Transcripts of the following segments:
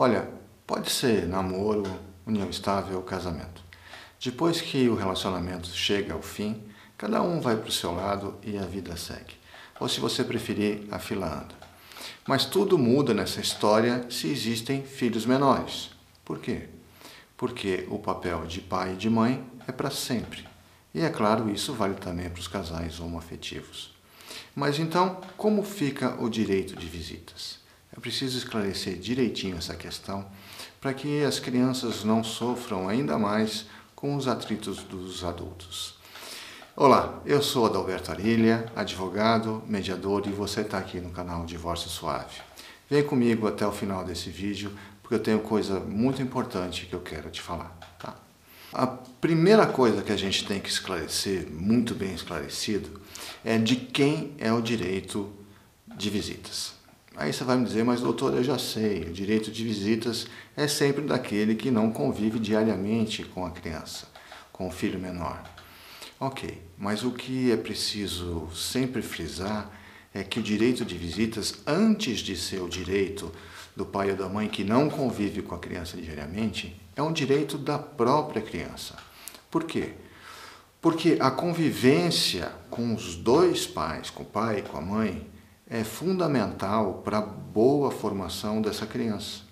Olha, pode ser namoro, união estável, casamento. Depois que o relacionamento chega ao fim, cada um vai para o seu lado e a vida segue. Ou se você preferir, a fila anda. Mas tudo muda nessa história se existem filhos menores. Por quê? Porque o papel de pai e de mãe é para sempre. E é claro, isso vale também para os casais homoafetivos. Mas então, como fica o direito de visitas? É preciso esclarecer direitinho essa questão para que as crianças não sofram ainda mais com os atritos dos adultos. Olá, eu sou Adalberto Arilha, advogado, mediador e você está aqui no canal Divórcio Suave. Vem comigo até o final desse vídeo porque eu tenho coisa muito importante que eu quero te falar. Tá? A primeira coisa que a gente tem que esclarecer, muito bem esclarecido, é de quem é o direito de visitas. Aí você vai me dizer, mas doutor, eu já sei, o direito de visitas é sempre daquele que não convive diariamente com a criança, com o filho menor. Ok, mas o que é preciso sempre frisar é que o direito de visitas, antes de ser o direito do pai ou da mãe que não convive com a criança diariamente, é um direito da própria criança. Por quê? Porque a convivência com os dois pais, com o pai e com a mãe, é fundamental para a boa formação dessa criança.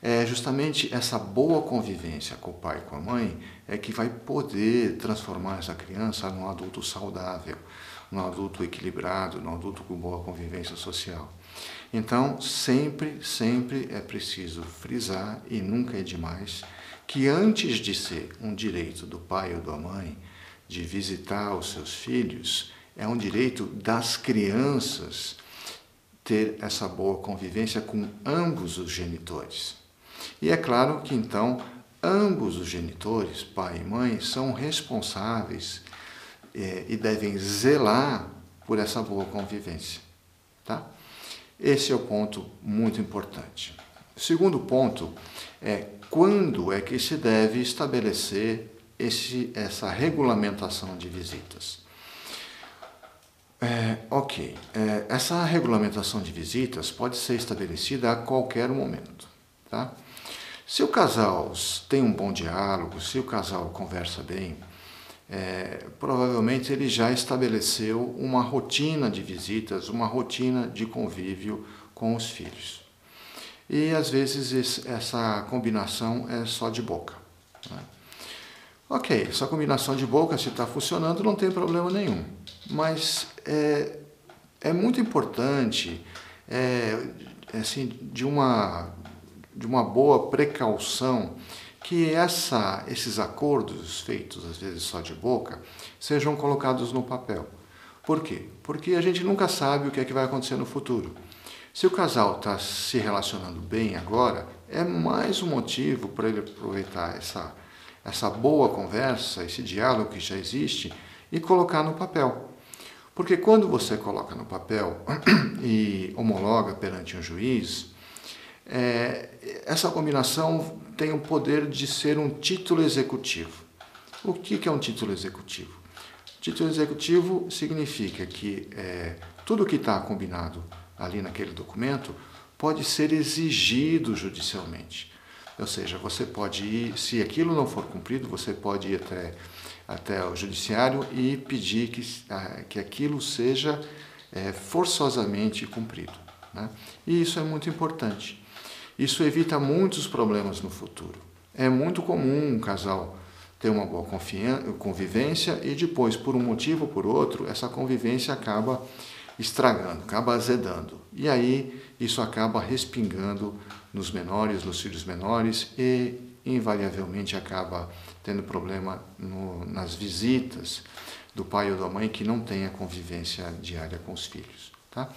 É justamente essa boa convivência com o pai e com a mãe é que vai poder transformar essa criança num adulto saudável, num adulto equilibrado, num adulto com boa convivência social. Então, sempre, sempre é preciso frisar, e nunca é demais, que antes de ser um direito do pai ou da mãe de visitar os seus filhos, é um direito das crianças ter essa boa convivência com ambos os genitores. E é claro que então ambos os genitores, pai e mãe, são responsáveis é, e devem zelar por essa boa convivência. Tá? Esse é o ponto muito importante. Segundo ponto é quando é que se deve estabelecer esse, essa regulamentação de visitas. É, ok, é, essa regulamentação de visitas pode ser estabelecida a qualquer momento. Tá? Se o casal tem um bom diálogo, se o casal conversa bem, é, provavelmente ele já estabeleceu uma rotina de visitas, uma rotina de convívio com os filhos. E às vezes essa combinação é só de boca. Né? Ok, essa combinação de boca, se está funcionando, não tem problema nenhum. Mas é, é muito importante, é, assim, de uma, de uma boa precaução, que essa, esses acordos feitos às vezes só de boca sejam colocados no papel. Por quê? Porque a gente nunca sabe o que é que vai acontecer no futuro. Se o casal está se relacionando bem agora, é mais um motivo para ele aproveitar essa essa boa conversa, esse diálogo que já existe e colocar no papel. Porque quando você coloca no papel e homologa perante um juiz, é, essa combinação tem o poder de ser um título executivo. O que, é um título executivo? Título executivo significa que é, tudo que está combinado ali naquele documento pode ser exigido judicialmente. Ou seja, você pode ir, se aquilo não for cumprido, você pode ir até, até o judiciário e pedir que, ah, que aquilo seja é, forçosamente cumprido. Né? E isso é muito importante. Isso evita muitos problemas no futuro. É muito comum um casal ter uma boa convivência e depois, por um motivo ou por outro, essa convivência acaba estragando, acaba azedando. E aí isso acaba respingando nos menores, nos filhos menores e invariavelmente acaba tendo problema no, nas visitas do pai ou da mãe que não tem a convivência diária com os filhos. Tá?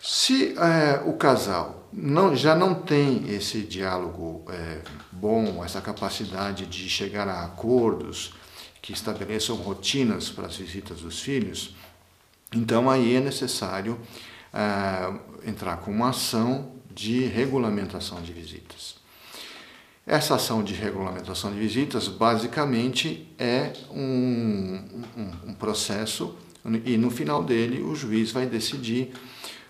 Se é, o casal não, já não tem esse diálogo é, bom, essa capacidade de chegar a acordos que estabeleçam rotinas para as visitas dos filhos, então aí é necessário é, entrar com uma ação de regulamentação de visitas. Essa ação de regulamentação de visitas basicamente é um, um, um processo e no final dele o juiz vai decidir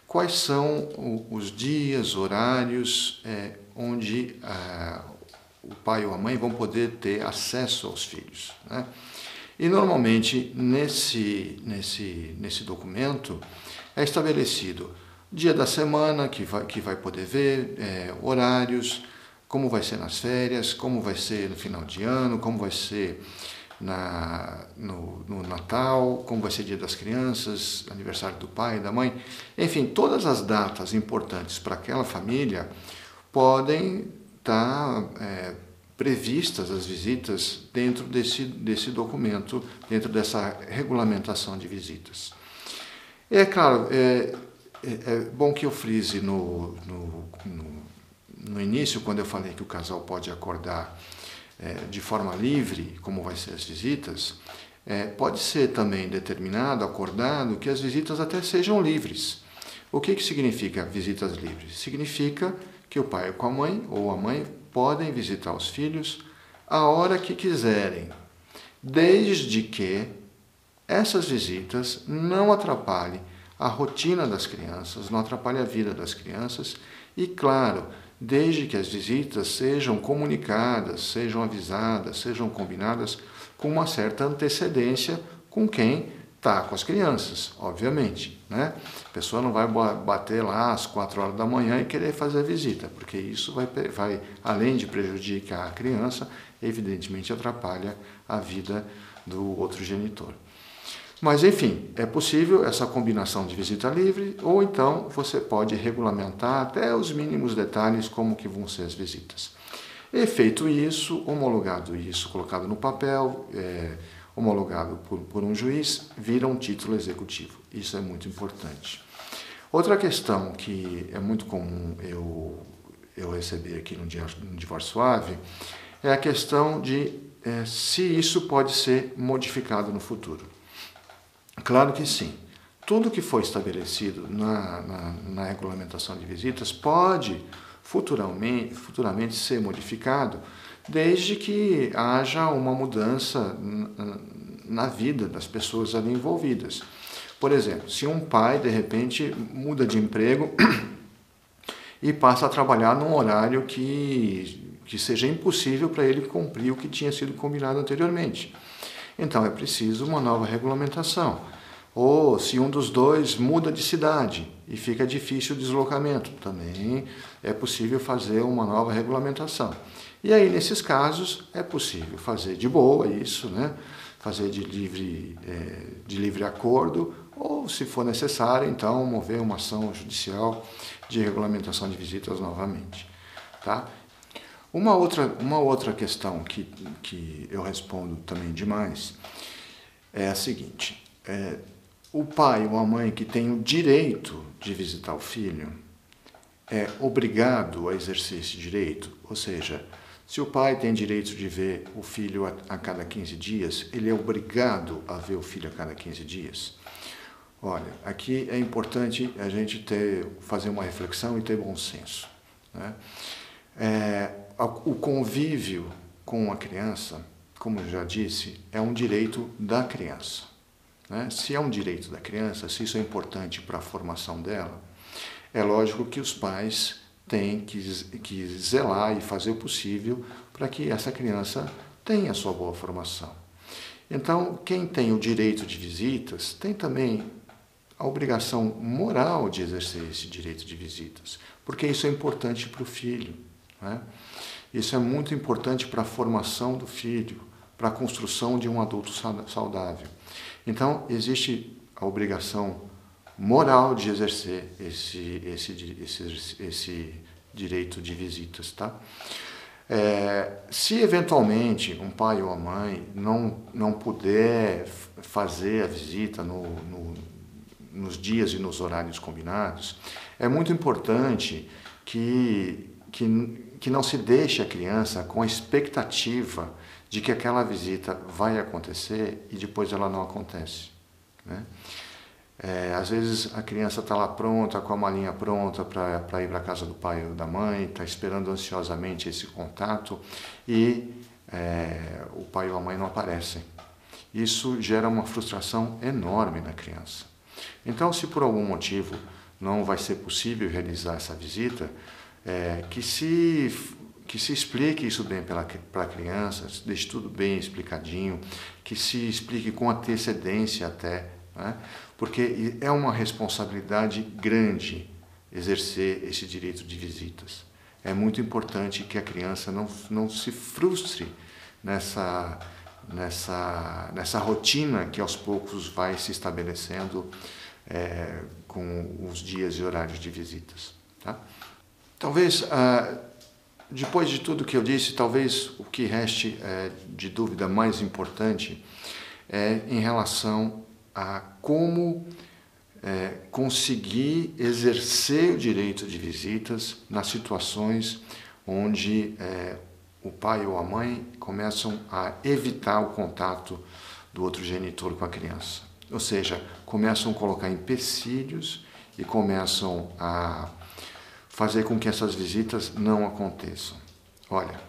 quais são os dias, horários é, onde ah, o pai ou a mãe vão poder ter acesso aos filhos. Né? E normalmente nesse, nesse, nesse documento é estabelecido dia da semana que vai, que vai poder ver, é, horários, como vai ser nas férias, como vai ser no final de ano, como vai ser na, no, no, Natal, como vai ser Dia das Crianças, aniversário do pai da mãe. Enfim, todas as datas importantes para aquela família podem estar tá, é, previstas as visitas dentro desse, desse documento, dentro dessa regulamentação de visitas. É claro, é, é, é bom que eu frise no, no, no, no início, quando eu falei que o casal pode acordar é, de forma livre, como vai ser as visitas, é, pode ser também determinado, acordado, que as visitas até sejam livres. O que, que significa visitas livres? Significa que o pai com a mãe ou a mãe podem visitar os filhos a hora que quiserem, desde que essas visitas não atrapalhem a rotina das crianças, não atrapalhem a vida das crianças. E, claro, desde que as visitas sejam comunicadas, sejam avisadas, sejam combinadas com uma certa antecedência com quem está com as crianças, obviamente. Né? A pessoa não vai bater lá às quatro horas da manhã e querer fazer a visita, porque isso vai, vai além de prejudicar a criança, evidentemente atrapalha a vida do outro genitor. Mas, enfim, é possível essa combinação de visita livre, ou então você pode regulamentar até os mínimos detalhes como que vão ser as visitas. E feito isso, homologado isso, colocado no papel, é, homologado por, por um juiz, vira um título executivo. Isso é muito importante. Outra questão que é muito comum eu, eu receber aqui no, no Divórcio Suave é a questão de é, se isso pode ser modificado no futuro. Claro que sim. Tudo que foi estabelecido na, na, na regulamentação de visitas pode futuramente, futuramente ser modificado, desde que haja uma mudança na vida das pessoas ali envolvidas. Por exemplo, se um pai de repente muda de emprego e passa a trabalhar num horário que, que seja impossível para ele cumprir o que tinha sido combinado anteriormente. Então é preciso uma nova regulamentação. Ou se um dos dois muda de cidade e fica difícil o deslocamento, também é possível fazer uma nova regulamentação. E aí, nesses casos, é possível fazer de boa isso, né? fazer de livre, é, de livre acordo, ou, se for necessário, então, mover uma ação judicial de regulamentação de visitas novamente. Tá? Uma outra, uma outra questão que, que eu respondo também demais é a seguinte: é, o pai ou a mãe que tem o direito de visitar o filho é obrigado a exercer esse direito, ou seja, se o pai tem direito de ver o filho a, a cada 15 dias, ele é obrigado a ver o filho a cada 15 dias. Olha, aqui é importante a gente ter, fazer uma reflexão e ter bom senso. Né? É, o convívio com a criança, como eu já disse, é um direito da criança. Né? Se é um direito da criança, se isso é importante para a formação dela, é lógico que os pais têm que, que zelar e fazer o possível para que essa criança tenha sua boa formação. Então, quem tem o direito de visitas tem também a obrigação moral de exercer esse direito de visitas, porque isso é importante para o filho. Né? Isso é muito importante para a formação do filho, para a construção de um adulto saudável. Então, existe a obrigação moral de exercer esse, esse, esse, esse direito de visitas. Tá? É, se eventualmente um pai ou a mãe não, não puder fazer a visita no, no, nos dias e nos horários combinados, é muito importante que, que, que não se deixe a criança com a expectativa de que aquela visita vai acontecer e depois ela não acontece. Né? É, às vezes a criança está lá pronta, com a malinha pronta para ir para a casa do pai ou da mãe, está esperando ansiosamente esse contato e é, o pai ou a mãe não aparecem. Isso gera uma frustração enorme na criança. Então, se por algum motivo não vai ser possível realizar essa visita, é, que se que se explique isso bem para a criança, deixe tudo bem explicadinho, que se explique com antecedência até, né? porque é uma responsabilidade grande exercer esse direito de visitas. É muito importante que a criança não, não se frustre nessa, nessa, nessa rotina que aos poucos vai se estabelecendo é, com os dias e horários de visitas. Tá? Talvez, ah, depois de tudo que eu disse, talvez o que reste é, de dúvida mais importante é em relação a como é, conseguir exercer o direito de visitas nas situações onde é, o pai ou a mãe começam a evitar o contato do outro genitor com a criança. Ou seja, começam a colocar empecilhos e começam a fazer com que essas visitas não aconteçam. Olha,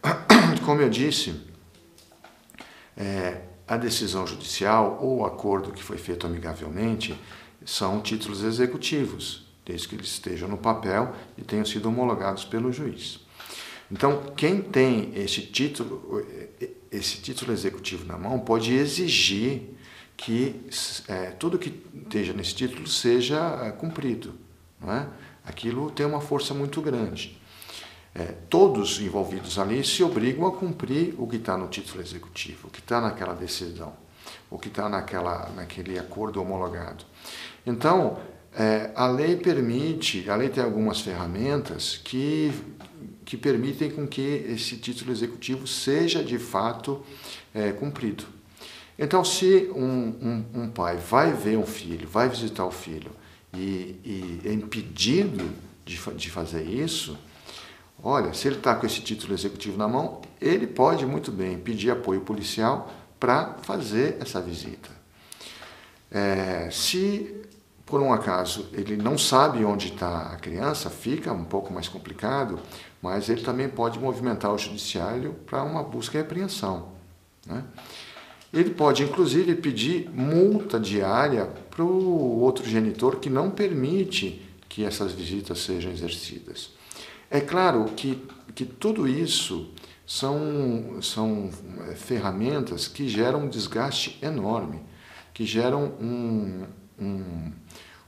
como eu disse, é, a decisão judicial ou o acordo que foi feito amigavelmente são títulos executivos, desde que eles estejam no papel e tenham sido homologados pelo juiz. Então, quem tem esse título, esse título executivo na mão pode exigir que é, tudo que esteja nesse título seja é, cumprido. Não é? Aquilo tem uma força muito grande. É, todos envolvidos ali se obrigam a cumprir o que está no título executivo, o que está naquela decisão, o que está naquele acordo homologado. Então, é, a lei permite, a lei tem algumas ferramentas que, que permitem com que esse título executivo seja de fato é, cumprido. Então, se um, um, um, pai vai ver um filho, vai visitar o filho e, e é impedido de, de fazer isso, olha, se ele está com esse título executivo na mão, ele pode muito bem pedir apoio policial para fazer essa visita. É, se por um acaso ele não sabe onde está a criança, fica um pouco mais complicado, mas ele também pode movimentar o judiciário para uma busca e apreensão. Né? Ele pode, inclusive, pedir multa diária para o outro genitor que não permite que essas visitas sejam exercidas. É claro que, que tudo isso são, são é, ferramentas que geram um desgaste enorme, que geram um, um,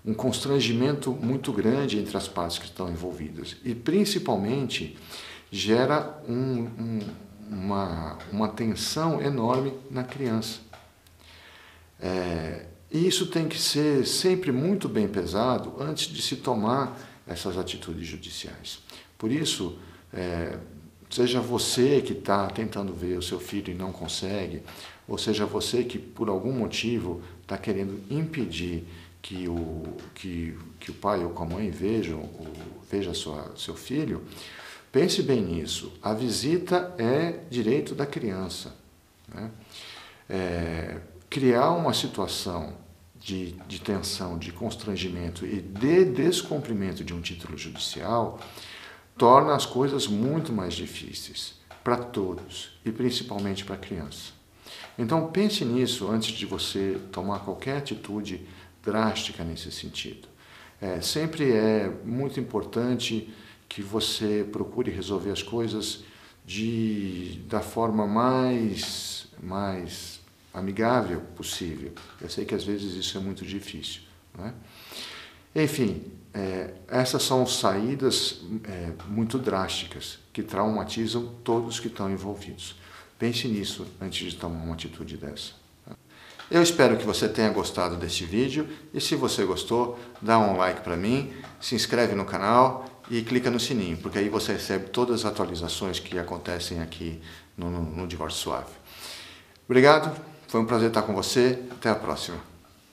um constrangimento muito grande entre as partes que estão envolvidas e, principalmente, gera um, um uma, uma tensão enorme na criança. É, e isso tem que ser sempre muito bem pesado antes de se tomar essas atitudes judiciais. Por isso, é, seja você que está tentando ver o seu filho e não consegue, ou seja você que por algum motivo está querendo impedir que o, que, que o pai ou a mãe vejam, ou veja sua, seu filho, Pense bem nisso. A visita é direito da criança. Né? É, criar uma situação de, de tensão, de constrangimento e de descumprimento de um título judicial torna as coisas muito mais difíceis para todos e principalmente para a criança. Então pense nisso antes de você tomar qualquer atitude drástica nesse sentido. É, sempre é muito importante que você procure resolver as coisas de, da forma mais, mais amigável possível. Eu sei que às vezes isso é muito difícil. Né? Enfim, é, essas são saídas é, muito drásticas que traumatizam todos que estão envolvidos. Pense nisso antes de tomar uma atitude dessa. Eu espero que você tenha gostado desse vídeo e se você gostou, dá um like para mim, se inscreve no canal e clica no sininho, porque aí você recebe todas as atualizações que acontecem aqui no, no, no Divórcio Suave. Obrigado, foi um prazer estar com você, até a próxima.